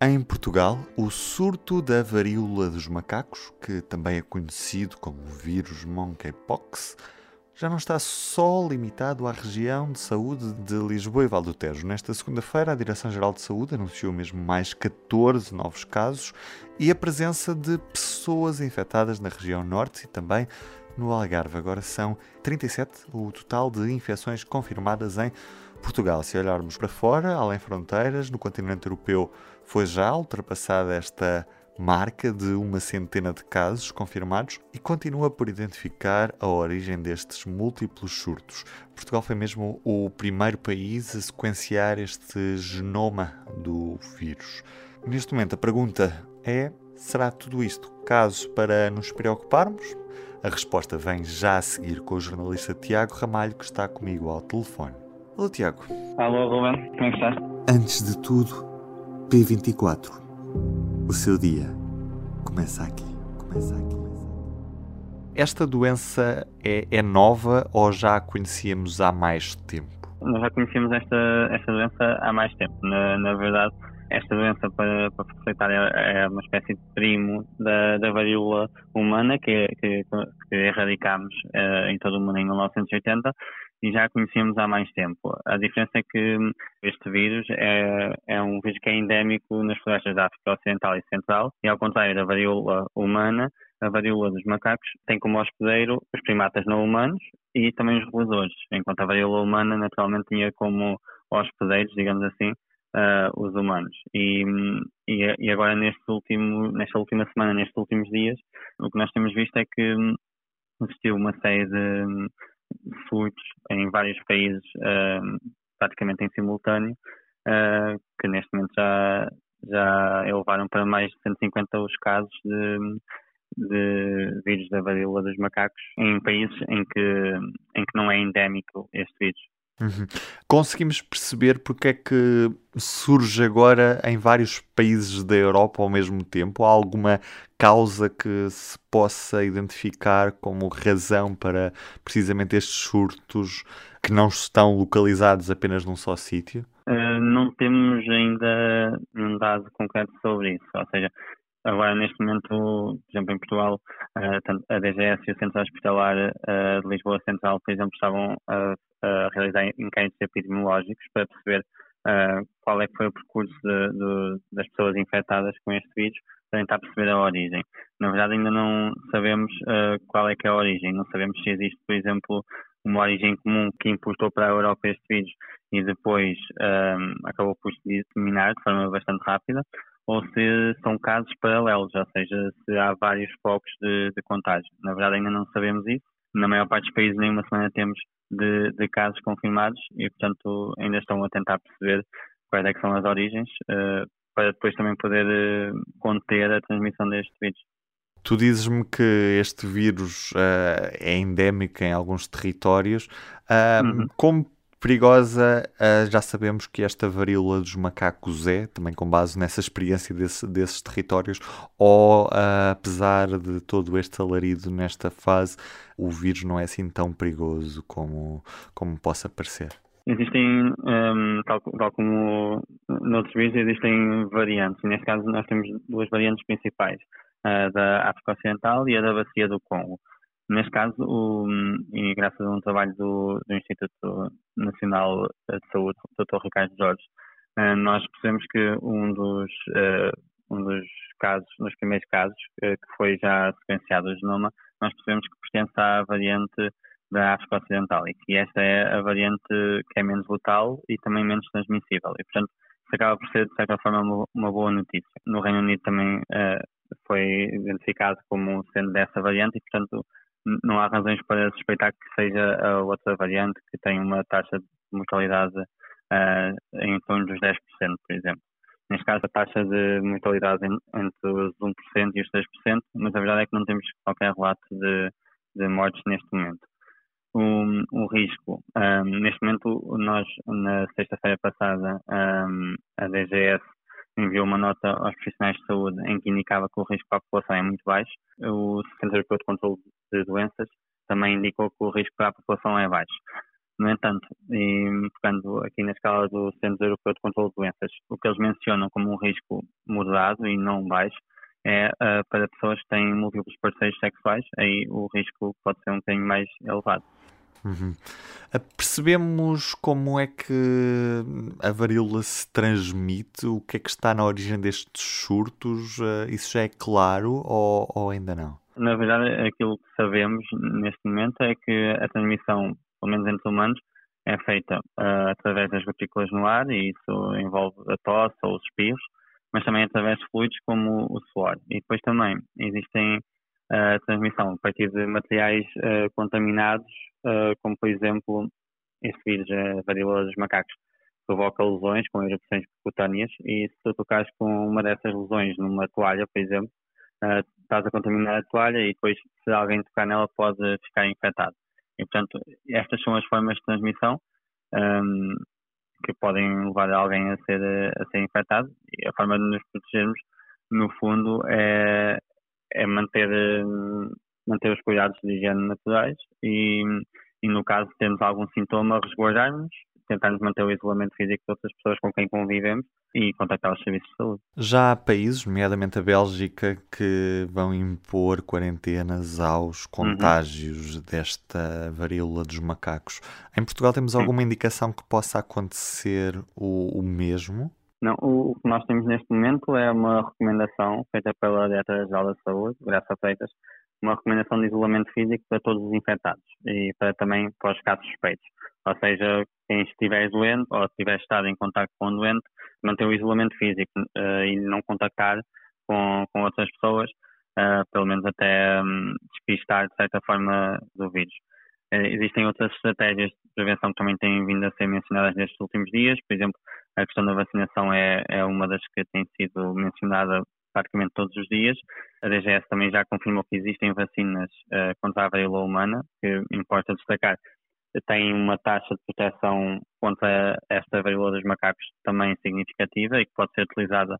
Em Portugal, o surto da varíola dos macacos, que também é conhecido como vírus monkeypox, já não está só limitado à região de saúde de Lisboa e Valdo Tejo. Nesta segunda-feira, a Direção-Geral de Saúde anunciou mesmo mais 14 novos casos e a presença de pessoas infectadas na região norte e também no Algarve. Agora são 37 o total de infecções confirmadas em Portugal. Se olharmos para fora, além fronteiras, no continente europeu foi já ultrapassada esta marca de uma centena de casos confirmados e continua por identificar a origem destes múltiplos surtos. Portugal foi mesmo o primeiro país a sequenciar este genoma do vírus. Neste momento, a pergunta é: será tudo isto caso para nos preocuparmos? A resposta vem já a seguir com o jornalista Tiago Ramalho, que está comigo ao telefone. Olá, Tiago. Alô, Ruben, como é que estás? Antes de tudo, P24. O seu dia começa aqui. Começa aqui. Esta doença é, é nova ou já a conhecíamos há mais tempo? Nós já conhecíamos esta, esta doença há mais tempo. Na, na verdade, esta doença, para, para facilitar, é, é uma espécie de primo da, da varíola humana que, que, que erradicámos uh, em todo o mundo em 1980 e já a conhecíamos há mais tempo. A diferença é que este vírus é, é um vírus que é endémico nas florestas da África Ocidental e Central e, ao contrário da varíola humana, a varíola dos macacos tem como hospedeiro os primatas não humanos e também os roedores, enquanto a varíola humana naturalmente tinha como hospedeiros, digamos assim, uh, os humanos. E, e, e, agora neste último, nesta última semana, nestes últimos dias, o que nós temos visto é que existiu uma série de surtos em vários países, uh, praticamente em simultâneo, uh, que neste momento já, já elevaram para mais de 150 os casos de, de vírus da varíola dos macacos em países em que, em que não é endémico este vírus. Uhum. Conseguimos perceber porque é que surge agora em vários países da Europa ao mesmo tempo? Há alguma causa que se possa identificar como razão para precisamente estes surtos que não estão localizados apenas num só sítio? Uh, não temos ainda um dado concreto sobre isso. Ou seja, agora neste momento, por exemplo, em Portugal, uh, a DGS e o Centro Hospitalar uh, de Lisboa Central, por exemplo, estavam a uh, realizar inquéritos epidemiológicos para perceber uh, qual é que foi o percurso de, de, das pessoas infectadas com este vírus, para tentar perceber a origem. Na verdade, ainda não sabemos uh, qual é que é a origem, não sabemos se existe, por exemplo, uma origem comum que importou para a Europa este vírus e depois um, acabou por se disseminar de forma bastante rápida, ou se são casos paralelos, ou seja, se há vários focos de, de contágio. Na verdade, ainda não sabemos isso. Na maior parte dos países, nem uma semana temos de, de, casos confirmados e, portanto, ainda estão a tentar perceber quais é são as origens uh, para depois também poder uh, conter a transmissão deste vírus. Tu dizes-me que este vírus uh, é endémico em alguns territórios. Uhum. Como perigosa, uh, já sabemos que esta varíola dos macacos é, também com base nessa experiência desse, desses territórios, ou uh, apesar de todo este alarido nesta fase, o vírus não é assim tão perigoso como, como possa parecer? Existem, um, tal, tal, como noutros vírus, existem variantes. Neste caso, nós temos duas variantes principais, a da África Ocidental e a da Bacia do Congo. Neste caso, o, e graças a um trabalho do, do, Instituto Nacional de Saúde, Dr. Ricardo Jorge, eh, nós percebemos que um dos, eh, um dos casos, nos primeiros casos, eh, que foi já sequenciado o genoma, nós percebemos que pertence à variante da África Ocidental e que esta é a variante que é menos letal e também menos transmissível. E, portanto, isso acaba por ser, de certa forma, uma boa notícia. No Reino Unido também uh, foi identificado como sendo dessa variante e, portanto, não há razões para suspeitar que seja a outra variante que tem uma taxa de mortalidade uh, em torno dos 10%, por exemplo. neste caso a taxa de mortalidade entre os 1% e os 3%, mas a verdade é que não temos qualquer relato de, de mortes neste momento. O, o risco, um, neste momento, nós, na sexta-feira passada, um, a DGS enviou uma nota aos profissionais de saúde em que indicava que o risco para a população é muito baixo. O Centro Europeu de Controlo de Doenças também indicou que o risco para a população é baixo. No entanto, e aqui na escala do Centro Europeu de Controlo de Doenças, o que eles mencionam como um risco moderado e não baixo é uh, para pessoas que têm múltiplos parceiros sexuais, aí o risco pode ser um bocadinho mais elevado. Uhum. Percebemos como é que a varíola se transmite? O que é que está na origem destes surtos? Uh, isso já é claro ou, ou ainda não? Na verdade, aquilo que sabemos neste momento é que a transmissão pelo menos entre humanos, é feita uh, através das gotículas no ar e isso envolve a tosse ou os espirros, mas também através de fluidos como o suor. E depois também existem a uh, transmissão a partir de materiais uh, contaminados, como por exemplo esse vírus, a varíola dos macacos, provoca lesões com erupções cutâneas e se tu tocares com uma dessas lesões numa toalha, por exemplo, estás a contaminar a toalha e depois se alguém tocar nela pode ficar infectado. E, portanto, estas são as formas de transmissão um, que podem levar alguém a ser, a ser infectado. E a forma de nos protegermos, no fundo, é, é manter, manter os cuidados de higiene naturais e, e, no caso, de termos algum sintoma, resguardarmos tentarmos manter o isolamento físico de outras pessoas com quem convivemos e contactar os serviços de saúde. Já há países, nomeadamente a Bélgica, que vão impor quarentenas aos uhum. contágios uhum. desta varíola dos macacos. Em Portugal temos alguma indicação que possa acontecer o, o mesmo? Não, o, que nós temos neste momento é uma recomendação feita pela Diretora-Geral da Saúde, Graça Freitas, uma recomendação de isolamento físico para todos os infectados e para também para os casos suspeitos. Ou seja, quem estiver doente ou estiver estado em contato com o doente, manter o isolamento físico uh, e não contactar com, com outras pessoas, uh, pelo menos até um, despistar de certa forma do vírus. Uh, existem outras estratégias de prevenção que também têm vindo a ser mencionadas nestes últimos dias, por exemplo, a questão da vacinação é, é uma das que tem sido mencionada praticamente todos os dias. A DGS também já confirmou que existem vacinas contra a varíola humana, que importa destacar tem uma taxa de proteção contra esta varíola dos macacos também significativa e que pode ser utilizada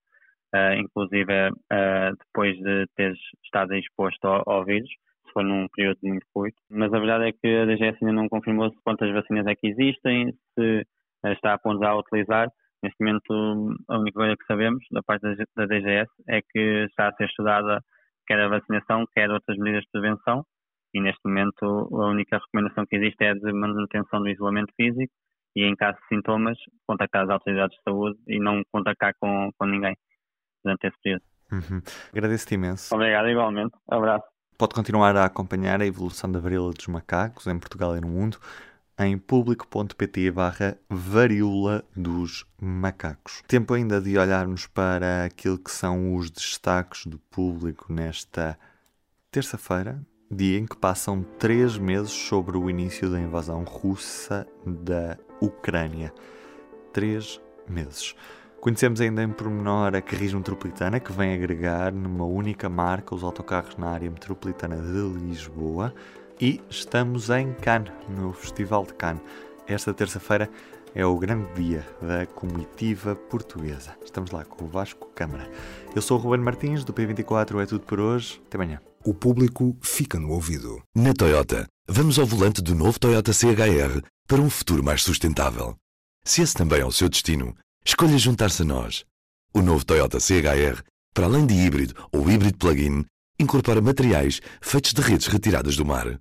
uh, inclusive uh, depois de teres estado exposto ao, ao, vírus, se for num período muito curto. Mas a verdade é que a DGS ainda não confirmou quantas vacinas é que existem, se uh, está a ponderar a utilizar. Neste momento, a única coisa que sabemos da parte da DGS é que está a ser estudada quer a vacinação, quer outras medidas de prevenção e neste momento a única recomendação que existe é de manutenção do isolamento físico e em caso de sintomas contactar as autoridades de saúde e não contactar com, com ninguém durante esse período. Uhum. Agradeço-te imenso. Obrigado, igualmente. Abraço. Pode continuar a acompanhar a evolução da varíola dos macacos em Portugal e no mundo em público.pt barra varíola dos macacos. Tempo ainda de olharmos para aquilo que são os destaques do público nesta terça-feira, dia em que passam três meses sobre o início da invasão russa da Ucrânia. Três meses. Conhecemos ainda em pormenor a Carris Metropolitana, que vem agregar numa única marca os autocarros na área metropolitana de Lisboa. E estamos em Cannes, no Festival de Cannes. Esta terça-feira é o grande dia da comitiva portuguesa. Estamos lá com o Vasco Câmara. Eu sou o Ruben Martins, do P24 é tudo por hoje. Até amanhã o público fica no ouvido. Na Toyota, vamos ao volante do novo Toyota CHR para um futuro mais sustentável. Se esse também é o seu destino, escolha juntar-se a nós. O novo Toyota CHR, para além de híbrido ou híbrido plug-in, incorpora materiais feitos de redes retiradas do mar.